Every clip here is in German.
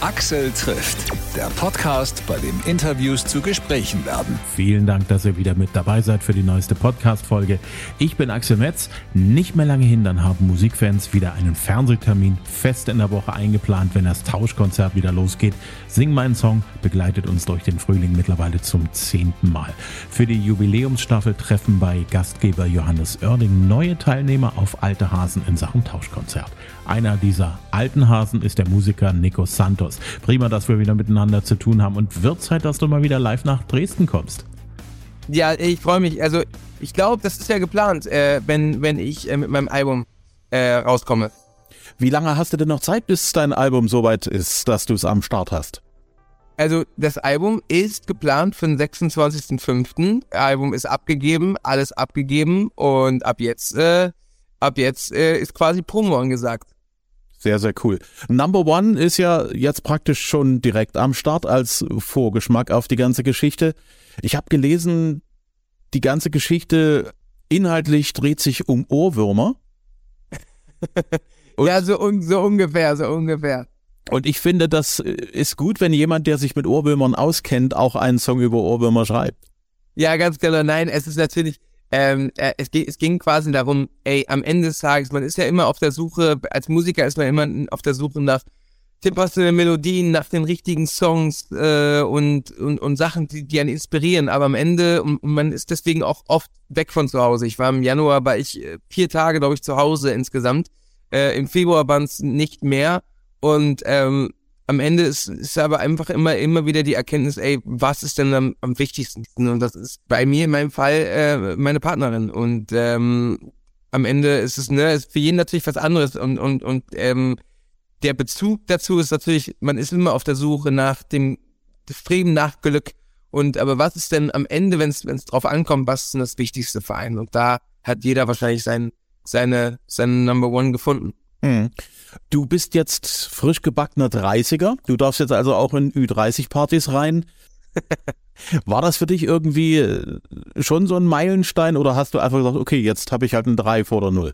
Axel trifft, der Podcast, bei dem Interviews zu Gesprächen werden. Vielen Dank, dass ihr wieder mit dabei seid für die neueste Podcast-Folge. Ich bin Axel Metz. Nicht mehr lange hin, dann haben Musikfans wieder einen Fernsehtermin fest in der Woche eingeplant, wenn das Tauschkonzert wieder losgeht. Sing meinen Song begleitet uns durch den Frühling mittlerweile zum zehnten Mal. Für die Jubiläumsstaffel treffen bei Gastgeber Johannes Oerding neue Teilnehmer auf alte Hasen in Sachen Tauschkonzert. Einer dieser alten Hasen ist der Musiker Nico Santos. Prima, dass wir wieder miteinander zu tun haben und wird Zeit, dass du mal wieder live nach Dresden kommst. Ja, ich freue mich. Also ich glaube, das ist ja geplant, äh, wenn, wenn ich äh, mit meinem Album äh, rauskomme. Wie lange hast du denn noch Zeit, bis dein Album soweit ist, dass du es am Start hast? Also das Album ist geplant für den 26.05. Album ist abgegeben, alles abgegeben und ab jetzt, äh, ab jetzt äh, ist quasi Promo angesagt. Sehr, sehr cool. Number One ist ja jetzt praktisch schon direkt am Start als Vorgeschmack auf die ganze Geschichte. Ich habe gelesen, die ganze Geschichte inhaltlich dreht sich um Ohrwürmer. ja, so, un so ungefähr, so ungefähr. Und ich finde, das ist gut, wenn jemand, der sich mit Ohrwürmern auskennt, auch einen Song über Ohrwürmer schreibt. Ja, ganz genau. Nein, es ist natürlich, ähm, äh, es, es ging quasi darum, ey, am Ende des Tages, man ist ja immer auf der Suche, als Musiker ist man immer auf der Suche nach den passenden Melodien, nach den richtigen Songs äh, und, und, und Sachen, die, die einen inspirieren. Aber am Ende, und, und man ist deswegen auch oft weg von zu Hause. Ich war im Januar, war ich äh, vier Tage, glaube ich, zu Hause insgesamt. Äh, Im Februar waren es nicht mehr. Und ähm, am Ende ist, ist aber einfach immer, immer wieder die Erkenntnis, ey, was ist denn am, am wichtigsten? Und das ist bei mir in meinem Fall äh, meine Partnerin. Und ähm, am Ende ist es, ne, ist für jeden natürlich was anderes. Und, und, und ähm, der Bezug dazu ist natürlich, man ist immer auf der Suche nach dem Streben nach Glück. Und aber was ist denn am Ende, wenn es drauf ankommt, was ist denn das wichtigste Verein? Und da hat jeder wahrscheinlich sein, seine, seine Number One gefunden. Mhm. Du bist jetzt frisch gebackener 30er. Du darfst jetzt also auch in Ü30-Partys rein. War das für dich irgendwie äh, schon so ein Meilenstein oder hast du einfach gesagt, okay, jetzt habe ich halt ein 3 vor der 0?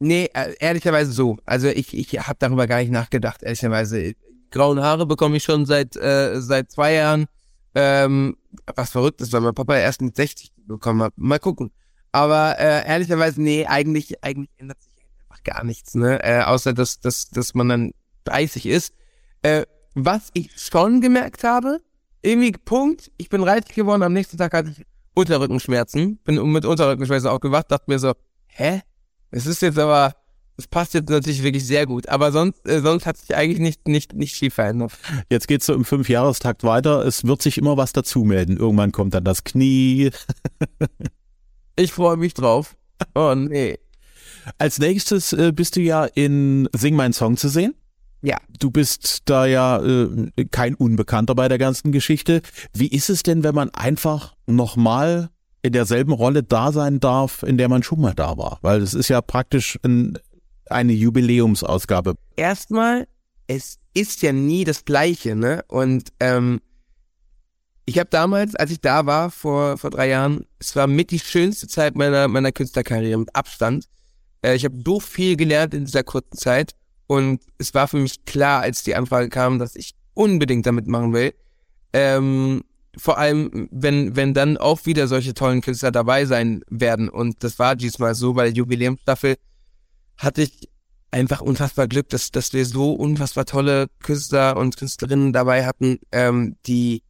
Nee, äh, ehrlicherweise so. Also ich, ich habe darüber gar nicht nachgedacht, ehrlicherweise. Grauen Haare bekomme ich schon seit, äh, seit zwei Jahren. Ähm, was verrückt ist, weil mein Papa erst mit 60 bekommen hat. Mal gucken. Aber äh, ehrlicherweise, nee, eigentlich, eigentlich ändert sich gar nichts, ne? Äh, außer dass, dass, dass man dann 30 ist. Äh, was ich schon gemerkt habe, irgendwie Punkt, ich bin reich geworden, am nächsten Tag hatte ich Unterrückenschmerzen, bin mit Unterrückenschmerzen aufgewacht, dachte mir so, hä? Es ist jetzt aber, es passt jetzt natürlich wirklich sehr gut, aber sonst, äh, sonst hat sich eigentlich nicht, nicht, nicht viel verändert. Jetzt geht's so im Fünfjahrestakt weiter, es wird sich immer was dazu melden. Irgendwann kommt dann das Knie. ich freue mich drauf. Oh nee. Als nächstes äh, bist du ja in Sing mein Song zu sehen. Ja. Du bist da ja äh, kein Unbekannter bei der ganzen Geschichte. Wie ist es denn, wenn man einfach nochmal in derselben Rolle da sein darf, in der man schon mal da war? Weil es ist ja praktisch ein, eine Jubiläumsausgabe. Erstmal, es ist ja nie das Gleiche, ne? Und ähm, ich habe damals, als ich da war, vor, vor drei Jahren, es war mit die schönste Zeit meiner, meiner Künstlerkarriere mit Abstand. Äh, ich habe so viel gelernt in dieser kurzen Zeit und es war für mich klar, als die Anfrage kam, dass ich unbedingt damit machen will. Ähm, vor allem, wenn, wenn dann auch wieder solche tollen Künstler dabei sein werden. Und das war diesmal so, bei der Jubiläumsstaffel hatte ich einfach unfassbar Glück, dass, dass wir so unfassbar tolle Künstler und Künstlerinnen dabei hatten, ähm, die,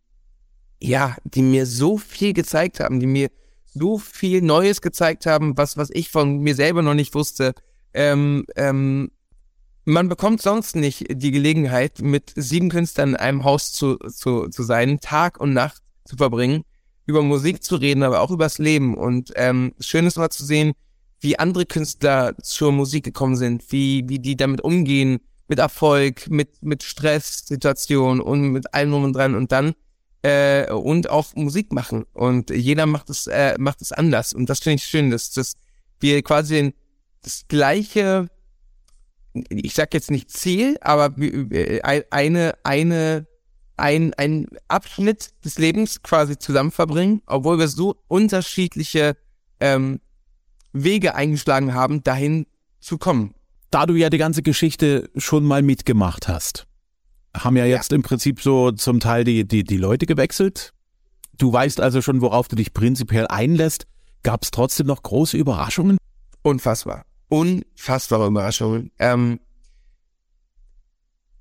ja, die mir so viel gezeigt haben, die mir so viel Neues gezeigt haben, was, was ich von mir selber noch nicht wusste. Ähm, ähm, man bekommt sonst nicht die Gelegenheit, mit sieben Künstlern in einem Haus zu, zu, zu sein, Tag und Nacht zu verbringen, über Musik zu reden, aber auch übers Leben. Und ähm, schön ist mal zu sehen, wie andere Künstler zur Musik gekommen sind, wie, wie die damit umgehen, mit Erfolg, mit, mit Stresssituationen und mit allem drum und dran. Und dann äh, und auch Musik machen. Und jeder macht es, äh, macht es anders. Und das finde ich schön, dass, dass wir quasi das gleiche, ich sag jetzt nicht Ziel, aber äh, eine, eine, ein, ein Abschnitt des Lebens quasi zusammen verbringen, obwohl wir so unterschiedliche ähm, Wege eingeschlagen haben, dahin zu kommen. Da du ja die ganze Geschichte schon mal mitgemacht hast, haben ja jetzt ja. im Prinzip so zum Teil die, die, die Leute gewechselt. Du weißt also schon, worauf du dich prinzipiell einlässt. Gab es trotzdem noch große Überraschungen? Unfassbar. Unfassbare Überraschungen. Ähm,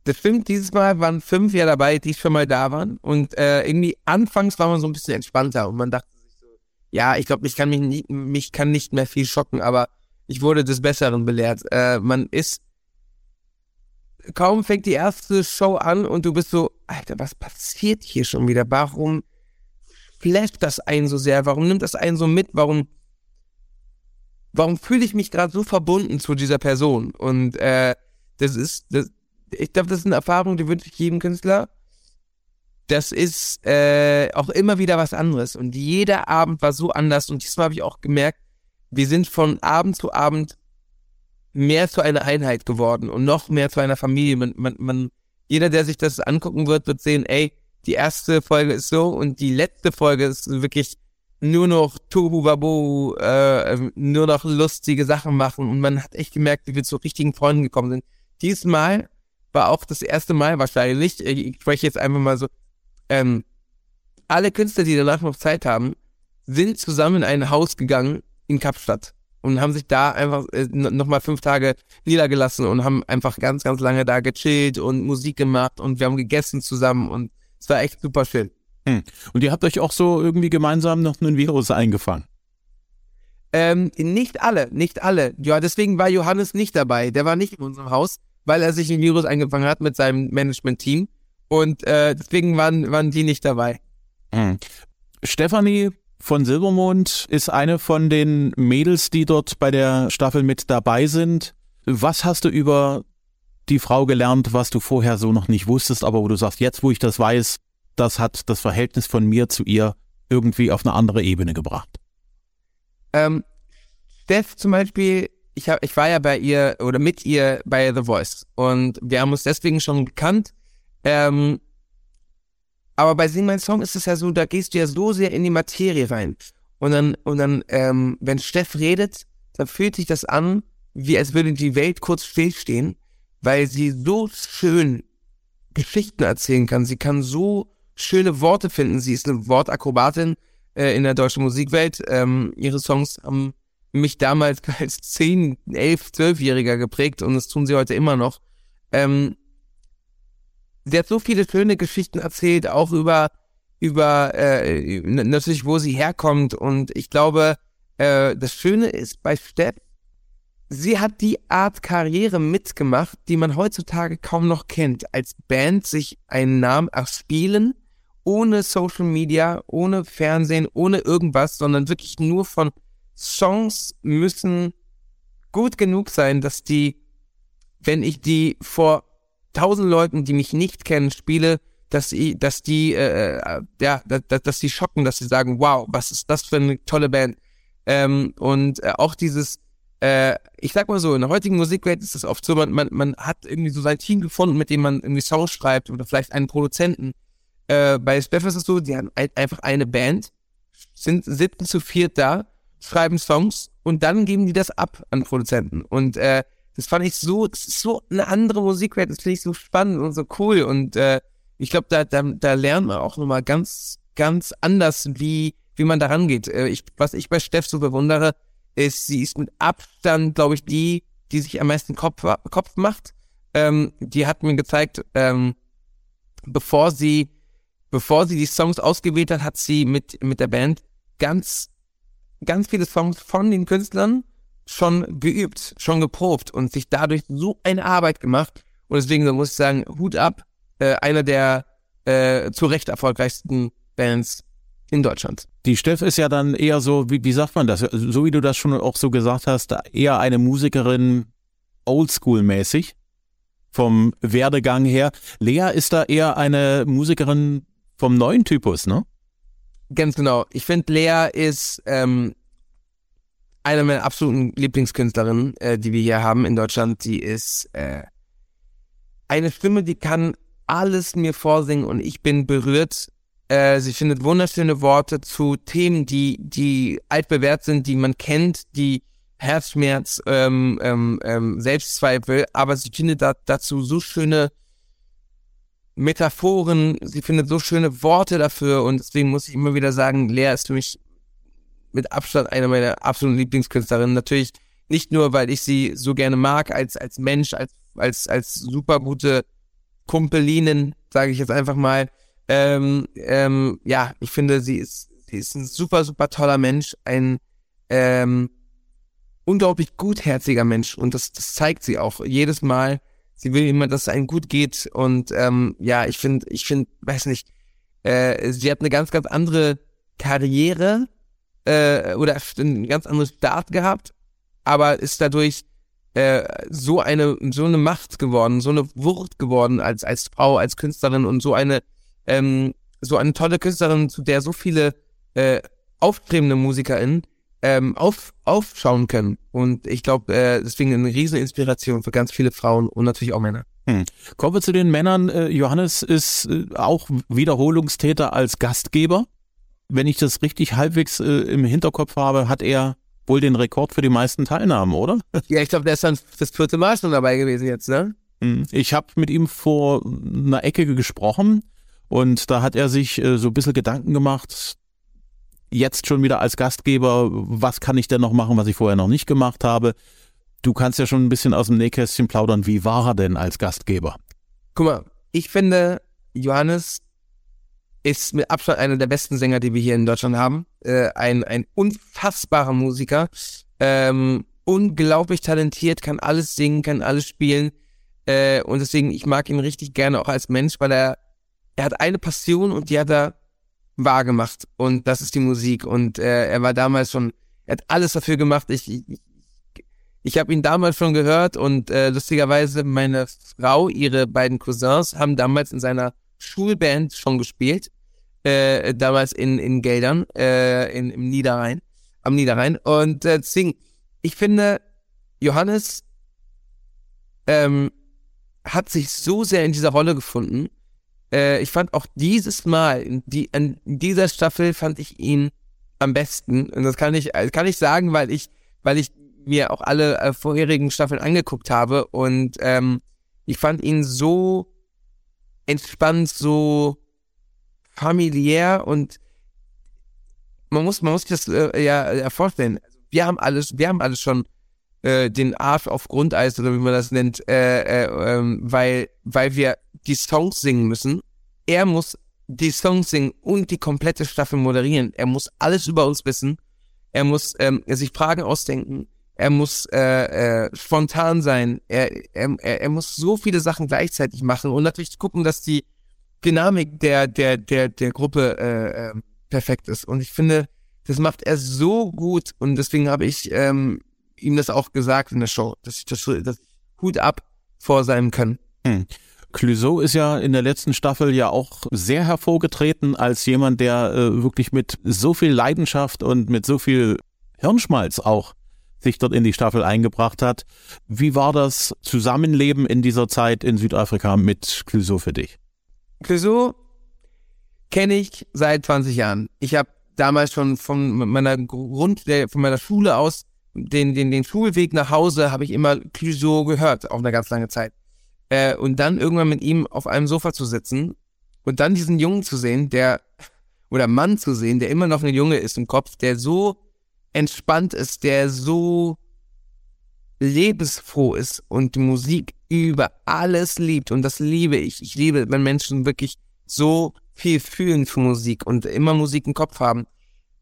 das stimmt, dieses Mal waren fünf ja dabei, die schon mal da waren. Und äh, irgendwie anfangs war man so ein bisschen entspannter und man dachte sich so, ja, ich glaube, mich kann mich, nie, mich kann nicht mehr viel schocken, aber ich wurde des Besseren belehrt. Äh, man ist kaum fängt die erste Show an und du bist so, Alter, was passiert hier schon wieder? Warum flasht das einen so sehr? Warum nimmt das einen so mit? Warum, warum fühle ich mich gerade so verbunden zu dieser Person? Und äh, das ist, das, ich glaube, das ist eine Erfahrung, die wünsche ich jedem Künstler. Das ist äh, auch immer wieder was anderes. Und jeder Abend war so anders. Und diesmal habe ich auch gemerkt, wir sind von Abend zu Abend mehr zu einer Einheit geworden und noch mehr zu einer Familie. Man, man, man, jeder, der sich das angucken wird, wird sehen, ey, die erste Folge ist so und die letzte Folge ist wirklich nur noch Tohu Wabu, äh, nur noch lustige Sachen machen und man hat echt gemerkt, wie wir zu richtigen Freunden gekommen sind. Diesmal war auch das erste Mal wahrscheinlich, ich spreche jetzt einfach mal so, ähm, alle Künstler, die danach noch Zeit haben, sind zusammen in ein Haus gegangen in Kapstadt und haben sich da einfach äh, nochmal fünf Tage niedergelassen und haben einfach ganz, ganz lange da gechillt und Musik gemacht und wir haben gegessen zusammen und es war echt super schön. Hm. Und ihr habt euch auch so irgendwie gemeinsam noch einen Virus eingefangen? Ähm, nicht alle, nicht alle. Ja, deswegen war Johannes nicht dabei. Der war nicht in unserem Haus, weil er sich ein Virus eingefangen hat mit seinem Management-Team. Und äh, deswegen waren, waren die nicht dabei. Hm. Stefanie von Silbermond ist eine von den Mädels, die dort bei der Staffel mit dabei sind. Was hast du über die Frau gelernt, was du vorher so noch nicht wusstest, aber wo du sagst, jetzt wo ich das weiß, das hat das Verhältnis von mir zu ihr irgendwie auf eine andere Ebene gebracht? Ähm, Steph zum Beispiel, ich, hab, ich war ja bei ihr oder mit ihr bei The Voice und wir haben uns deswegen schon gekannt. Ähm, aber bei Sing Mein Song ist es ja so, da gehst du ja so sehr in die Materie rein. Und dann, und dann, ähm, wenn Steff redet, dann fühlt sich das an, wie als würde die Welt kurz stillstehen, weil sie so schön Geschichten erzählen kann. Sie kann so schöne Worte finden. Sie ist eine Wortakrobatin äh, in der deutschen Musikwelt. Ähm, ihre Songs haben mich damals als 10, 11, 12-Jähriger geprägt und das tun sie heute immer noch. Ähm, sie hat so viele schöne Geschichten erzählt, auch über, über äh, natürlich, wo sie herkommt. Und ich glaube, äh, das Schöne ist bei Stepp, sie hat die Art Karriere mitgemacht, die man heutzutage kaum noch kennt. Als Band sich einen Namen erspielen, ohne Social Media, ohne Fernsehen, ohne irgendwas, sondern wirklich nur von Songs müssen gut genug sein, dass die, wenn ich die vor tausend Leuten, die mich nicht kennen, spiele, dass, ich, dass die, äh, äh, ja, dass, dass die schocken, dass sie sagen, wow, was ist das für eine tolle Band. Ähm, und äh, auch dieses, äh, ich sag mal so, in der heutigen Musikwelt ist es oft so, man, man, man hat irgendwie so sein Team gefunden, mit dem man irgendwie Songs schreibt oder vielleicht einen Produzenten. Äh, bei Speff ist es so, die haben ein, einfach eine Band, sind, sitzen zu viert da, schreiben Songs und dann geben die das ab an Produzenten. Und äh, das fand ich so, so eine andere Musikwelt, das finde ich so spannend und so cool und äh, ich glaube, da, da, da lernt man auch nochmal ganz, ganz anders, wie, wie man da rangeht. Äh, ich, was ich bei Steff so bewundere, ist, sie ist mit Abstand, glaube ich, die, die sich am meisten Kopf, Kopf macht. Ähm, die hat mir gezeigt, ähm, bevor sie, bevor sie die Songs ausgewählt hat, hat sie mit, mit der Band ganz, ganz viele Songs von den Künstlern schon geübt, schon geprobt und sich dadurch so eine Arbeit gemacht. Und deswegen muss ich sagen, Hut ab, äh, einer der äh, zu Recht erfolgreichsten Bands in Deutschland. Die Steff ist ja dann eher so, wie, wie sagt man das, so wie du das schon auch so gesagt hast, eher eine Musikerin oldschool-mäßig vom Werdegang her. Lea ist da eher eine Musikerin vom neuen Typus, ne? Ganz genau. Ich finde, Lea ist ähm, eine meiner absoluten Lieblingskünstlerinnen, äh, die wir hier haben in Deutschland, die ist äh, eine Stimme, die kann alles mir vorsingen und ich bin berührt. Äh, sie findet wunderschöne Worte zu Themen, die, die altbewährt sind, die man kennt, die Herzschmerz, ähm, ähm, ähm, Selbstzweifel, aber sie findet da, dazu so schöne Metaphoren, sie findet so schöne Worte dafür und deswegen muss ich immer wieder sagen, Lea ist für mich mit Abstand eine meiner absoluten Lieblingskünstlerinnen. Natürlich nicht nur, weil ich sie so gerne mag als, als Mensch, als, als, als super gute Kumpelinen, sage ich jetzt einfach mal. Ähm, ähm, ja, ich finde, sie ist, sie ist ein super, super toller Mensch, ein ähm, unglaublich gutherziger Mensch und das, das zeigt sie auch jedes Mal. Sie will immer, dass es einem gut geht und ähm, ja, ich finde, ich finde, weiß nicht, äh, sie hat eine ganz, ganz andere Karriere äh, oder einen ganz anderen Start gehabt, aber ist dadurch äh, so eine so eine Macht geworden, so eine Wucht geworden als als Frau, als Künstlerin und so eine ähm, so eine tolle Künstlerin, zu der so viele äh, aufstrebende MusikerInnen ähm, auf, aufschauen können. Und ich glaube, äh, deswegen eine riesen Inspiration für ganz viele Frauen und natürlich auch Männer. Hm. Kommen wir zu den Männern. Äh, Johannes ist äh, auch Wiederholungstäter als Gastgeber. Wenn ich das richtig halbwegs äh, im Hinterkopf habe, hat er wohl den Rekord für die meisten Teilnahmen, oder? Ja, ich glaube, der ist dann das vierte Mal schon dabei gewesen jetzt, ne? Hm. Ich habe mit ihm vor einer Ecke gesprochen und da hat er sich äh, so ein bisschen Gedanken gemacht, jetzt schon wieder als Gastgeber, was kann ich denn noch machen, was ich vorher noch nicht gemacht habe? Du kannst ja schon ein bisschen aus dem Nähkästchen plaudern. Wie war er denn als Gastgeber? Guck mal, ich finde, Johannes ist mit Abstand einer der besten Sänger, die wir hier in Deutschland haben. Äh, ein, ein unfassbarer Musiker. Ähm, unglaublich talentiert, kann alles singen, kann alles spielen. Äh, und deswegen, ich mag ihn richtig gerne auch als Mensch, weil er, er hat eine Passion und die hat er wahr gemacht. Und das ist die Musik. Und äh, er war damals schon, er hat alles dafür gemacht. Ich, ich, ich habe ihn damals schon gehört und äh, lustigerweise meine Frau, ihre beiden Cousins, haben damals in seiner Schulband schon gespielt. Äh, damals in, in Geldern, äh, in, im Niederrhein, am Niederrhein. Und äh, deswegen, ich finde, Johannes ähm, hat sich so sehr in dieser Rolle gefunden äh, ich fand auch dieses Mal, in, die, in dieser Staffel fand ich ihn am besten. Und das kann ich, kann ich sagen, weil ich, weil ich mir auch alle äh, vorherigen Staffeln angeguckt habe und ähm, ich fand ihn so entspannt, so familiär und man muss, man muss sich das äh, ja, vorstellen. Wir haben alles, wir haben alles schon äh, den Arsch auf Grundeis oder wie man das nennt, äh, äh, ähm, weil, weil wir die Songs singen müssen. Er muss die Songs singen und die komplette Staffel moderieren. Er muss alles über uns wissen. Er muss ähm, sich Fragen ausdenken. Er muss äh, äh, spontan sein. Er, er, er muss so viele Sachen gleichzeitig machen und natürlich gucken, dass die Dynamik der der der der Gruppe äh, äh, perfekt ist. Und ich finde, das macht er so gut und deswegen habe ich ähm, ihm das auch gesagt in der Show, dass ich das, das Hut ab vor seinem Können. Hm. Clouseau ist ja in der letzten Staffel ja auch sehr hervorgetreten als jemand, der äh, wirklich mit so viel Leidenschaft und mit so viel Hirnschmalz auch sich dort in die Staffel eingebracht hat. Wie war das Zusammenleben in dieser Zeit in Südafrika mit Clouseau für dich? Clouseau kenne ich seit 20 Jahren. Ich habe damals schon von meiner Grund, von meiner Schule aus den, den, den Schulweg nach Hause habe ich immer Clouseau gehört, auch eine ganz lange Zeit. Äh, und dann irgendwann mit ihm auf einem Sofa zu sitzen und dann diesen Jungen zu sehen, der, oder Mann zu sehen, der immer noch ein Junge ist im Kopf, der so entspannt ist, der so lebensfroh ist und die Musik über alles liebt. Und das liebe ich. Ich liebe, wenn Menschen wirklich so viel fühlen für Musik und immer Musik im Kopf haben.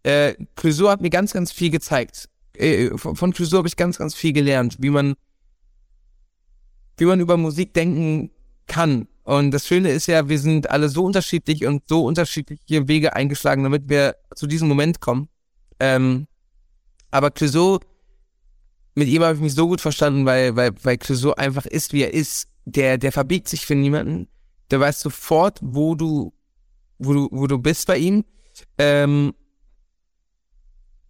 Äh, Clouseau hat mir ganz, ganz viel gezeigt äh, von Clouseau habe ich ganz, ganz viel gelernt, wie man, wie man über Musik denken kann. Und das Schöne ist ja, wir sind alle so unterschiedlich und so unterschiedliche Wege eingeschlagen, damit wir zu diesem Moment kommen. Ähm, aber Clouseau, mit ihm habe ich mich so gut verstanden, weil, weil, weil Clouseau einfach ist, wie er ist. Der, der verbiegt sich für niemanden. Der weiß sofort, wo du, wo du, wo du bist bei ihm. Ähm,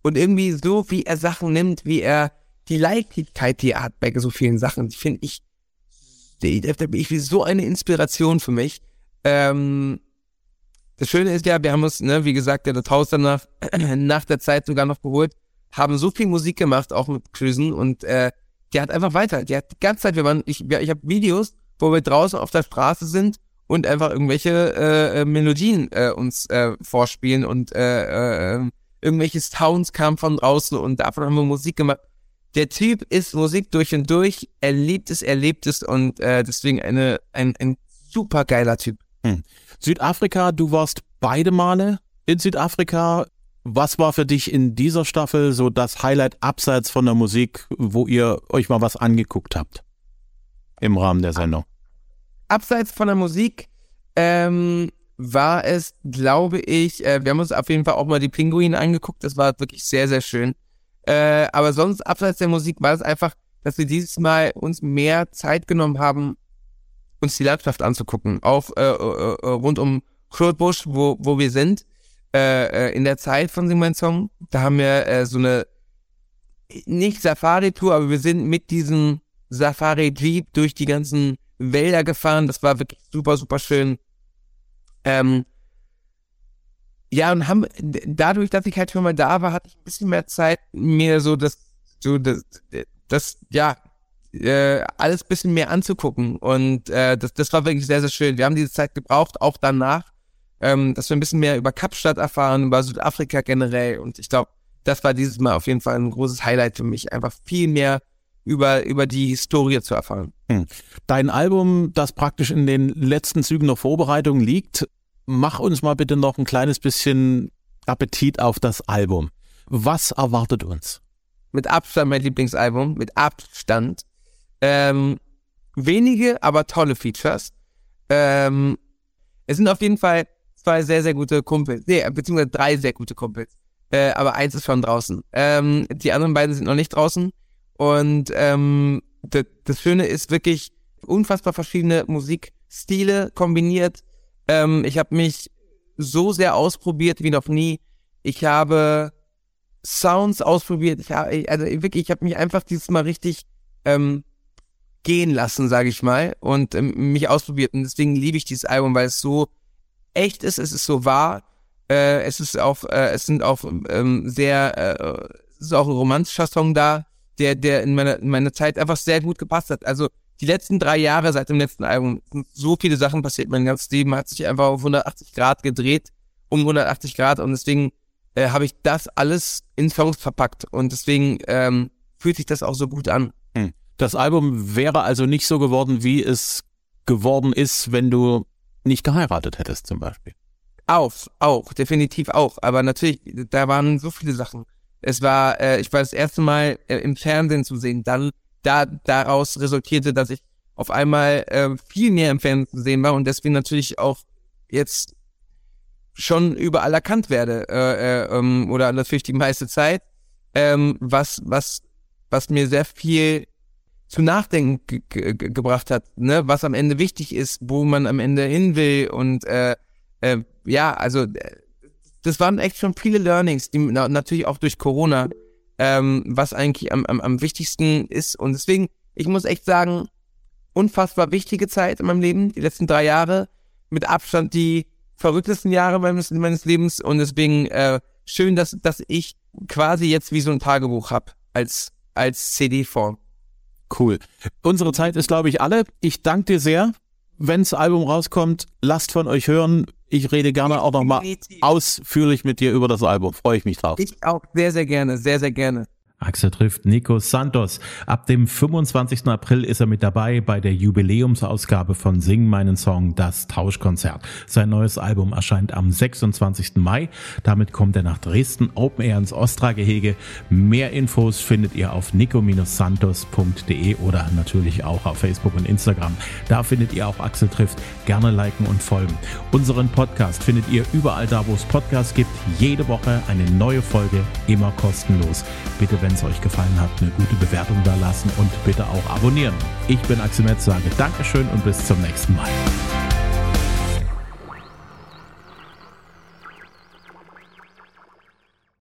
und irgendwie so, wie er Sachen nimmt, wie er die Leichtigkeit, die er hat bei so vielen Sachen, die finde ich, ich wie so eine Inspiration für mich. Ähm, das Schöne ist ja, wir haben uns, ne, wie gesagt, der das Haus danach, nach der Zeit sogar noch geholt, haben so viel Musik gemacht, auch mit Klösen und äh, der hat einfach weiter, der hat die ganze Zeit, wir waren, ich, ich habe Videos, wo wir draußen auf der Straße sind und einfach irgendwelche äh, äh, Melodien äh, uns äh, vorspielen und äh, äh, ähm, irgendwelche Sounds kamen von draußen und davon haben wir Musik gemacht. Der Typ ist Musik durch und durch, er liebt es, er lebt es und äh, deswegen eine, ein, ein super geiler Typ. Hm. Südafrika, du warst beide Male in Südafrika. Was war für dich in dieser Staffel so das Highlight abseits von der Musik, wo ihr euch mal was angeguckt habt im Rahmen der Sendung? abseits von der Musik ähm, war es, glaube ich, äh, wir haben uns auf jeden Fall auch mal die Pinguine angeguckt. Das war wirklich sehr, sehr schön. Äh, aber sonst, abseits der Musik, war es einfach, dass wir dieses Mal uns mehr Zeit genommen haben, uns die Landschaft anzugucken. Auf äh, äh, äh rund um Busch, wo, wo wir sind. Äh, äh, in der Zeit von Sing mein Song. Da haben wir äh, so eine nicht Safari-Tour, aber wir sind mit diesem Safari-Jeep durch die ganzen Wälder gefahren. Das war wirklich super, super schön. Ähm, ja, und haben, dadurch, dass ich halt schon mal da war, hatte ich ein bisschen mehr Zeit, mir so das, so das, das, ja, äh, alles bisschen mehr anzugucken. Und äh, das, das war wirklich sehr, sehr schön. Wir haben diese Zeit gebraucht, auch danach, ähm, dass wir ein bisschen mehr über Kapstadt erfahren, über Südafrika generell. Und ich glaube, das war dieses Mal auf jeden Fall ein großes Highlight für mich. Einfach viel mehr über, über die Historie zu erfahren. Hm. Dein Album, das praktisch in den letzten Zügen der Vorbereitung liegt, mach uns mal bitte noch ein kleines bisschen Appetit auf das Album. Was erwartet uns? Mit Abstand mein Lieblingsalbum, mit Abstand. Ähm, wenige, aber tolle Features. Ähm, es sind auf jeden Fall zwei sehr, sehr gute Kumpels. Nee, beziehungsweise drei sehr gute Kumpels. Äh, aber eins ist schon draußen. Ähm, die anderen beiden sind noch nicht draußen. Und ähm, das, das Schöne ist wirklich unfassbar verschiedene Musikstile kombiniert. Ähm, ich habe mich so sehr ausprobiert wie noch nie. Ich habe Sounds ausprobiert. Ich habe, also wirklich, ich habe mich einfach dieses Mal richtig ähm, gehen lassen, sage ich mal, und ähm, mich ausprobiert. Und deswegen liebe ich dieses Album, weil es so echt ist, es ist so wahr. Äh, es ist auch, äh, es sind auch ähm, sehr, äh, es ist auch ein romantischer Song da der, der in meiner, in meiner Zeit einfach sehr gut gepasst hat. Also die letzten drei Jahre seit dem letzten Album sind so viele Sachen passiert. Mein ganzes Leben hat sich einfach auf 180 Grad gedreht, um 180 Grad und deswegen äh, habe ich das alles in Songs verpackt und deswegen ähm, fühlt sich das auch so gut an. Hm. Das Album wäre also nicht so geworden, wie es geworden ist, wenn du nicht geheiratet hättest zum Beispiel. Auch, auch, definitiv auch. Aber natürlich, da waren so viele Sachen. Es war, äh, ich war das erste Mal äh, im Fernsehen zu sehen. Dann da daraus resultierte, dass ich auf einmal äh, viel mehr im Fernsehen zu sehen war und deswegen natürlich auch jetzt schon überall erkannt werde äh, äh, ähm, oder natürlich die meiste Zeit, ähm, was was was mir sehr viel zu nachdenken ge ge gebracht hat, ne, was am Ende wichtig ist, wo man am Ende hin will und äh, äh, ja, also das waren echt schon viele Learnings, die na, natürlich auch durch Corona, ähm, was eigentlich am, am, am wichtigsten ist. Und deswegen, ich muss echt sagen, unfassbar wichtige Zeit in meinem Leben, die letzten drei Jahre, mit Abstand die verrücktesten Jahre meines, meines Lebens. Und deswegen äh, schön, dass, dass ich quasi jetzt wie so ein Tagebuch hab als, als CD-Form. Cool. Unsere Zeit ist, glaube ich, alle. Ich danke dir sehr. Wenns Album rauskommt, lasst von euch hören. Ich rede gerne auch nochmal ausführlich mit dir über das Album. Freue ich mich drauf. Ich auch sehr, sehr gerne, sehr, sehr gerne. Axel trifft Nico Santos. Ab dem 25. April ist er mit dabei bei der Jubiläumsausgabe von Sing meinen Song, das Tauschkonzert. Sein neues Album erscheint am 26. Mai. Damit kommt er nach Dresden Open Air ins Ostra-Gehege. Mehr Infos findet ihr auf nico-santos.de oder natürlich auch auf Facebook und Instagram. Da findet ihr auch Axel trifft. Gerne liken und folgen. Unseren Podcast findet ihr überall da, wo es Podcasts gibt. Jede Woche eine neue Folge, immer kostenlos. Bitte, wenn wenn es euch gefallen hat, eine gute Bewertung da lassen und bitte auch abonnieren. Ich bin Axel Metz, sage Dankeschön und bis zum nächsten Mal.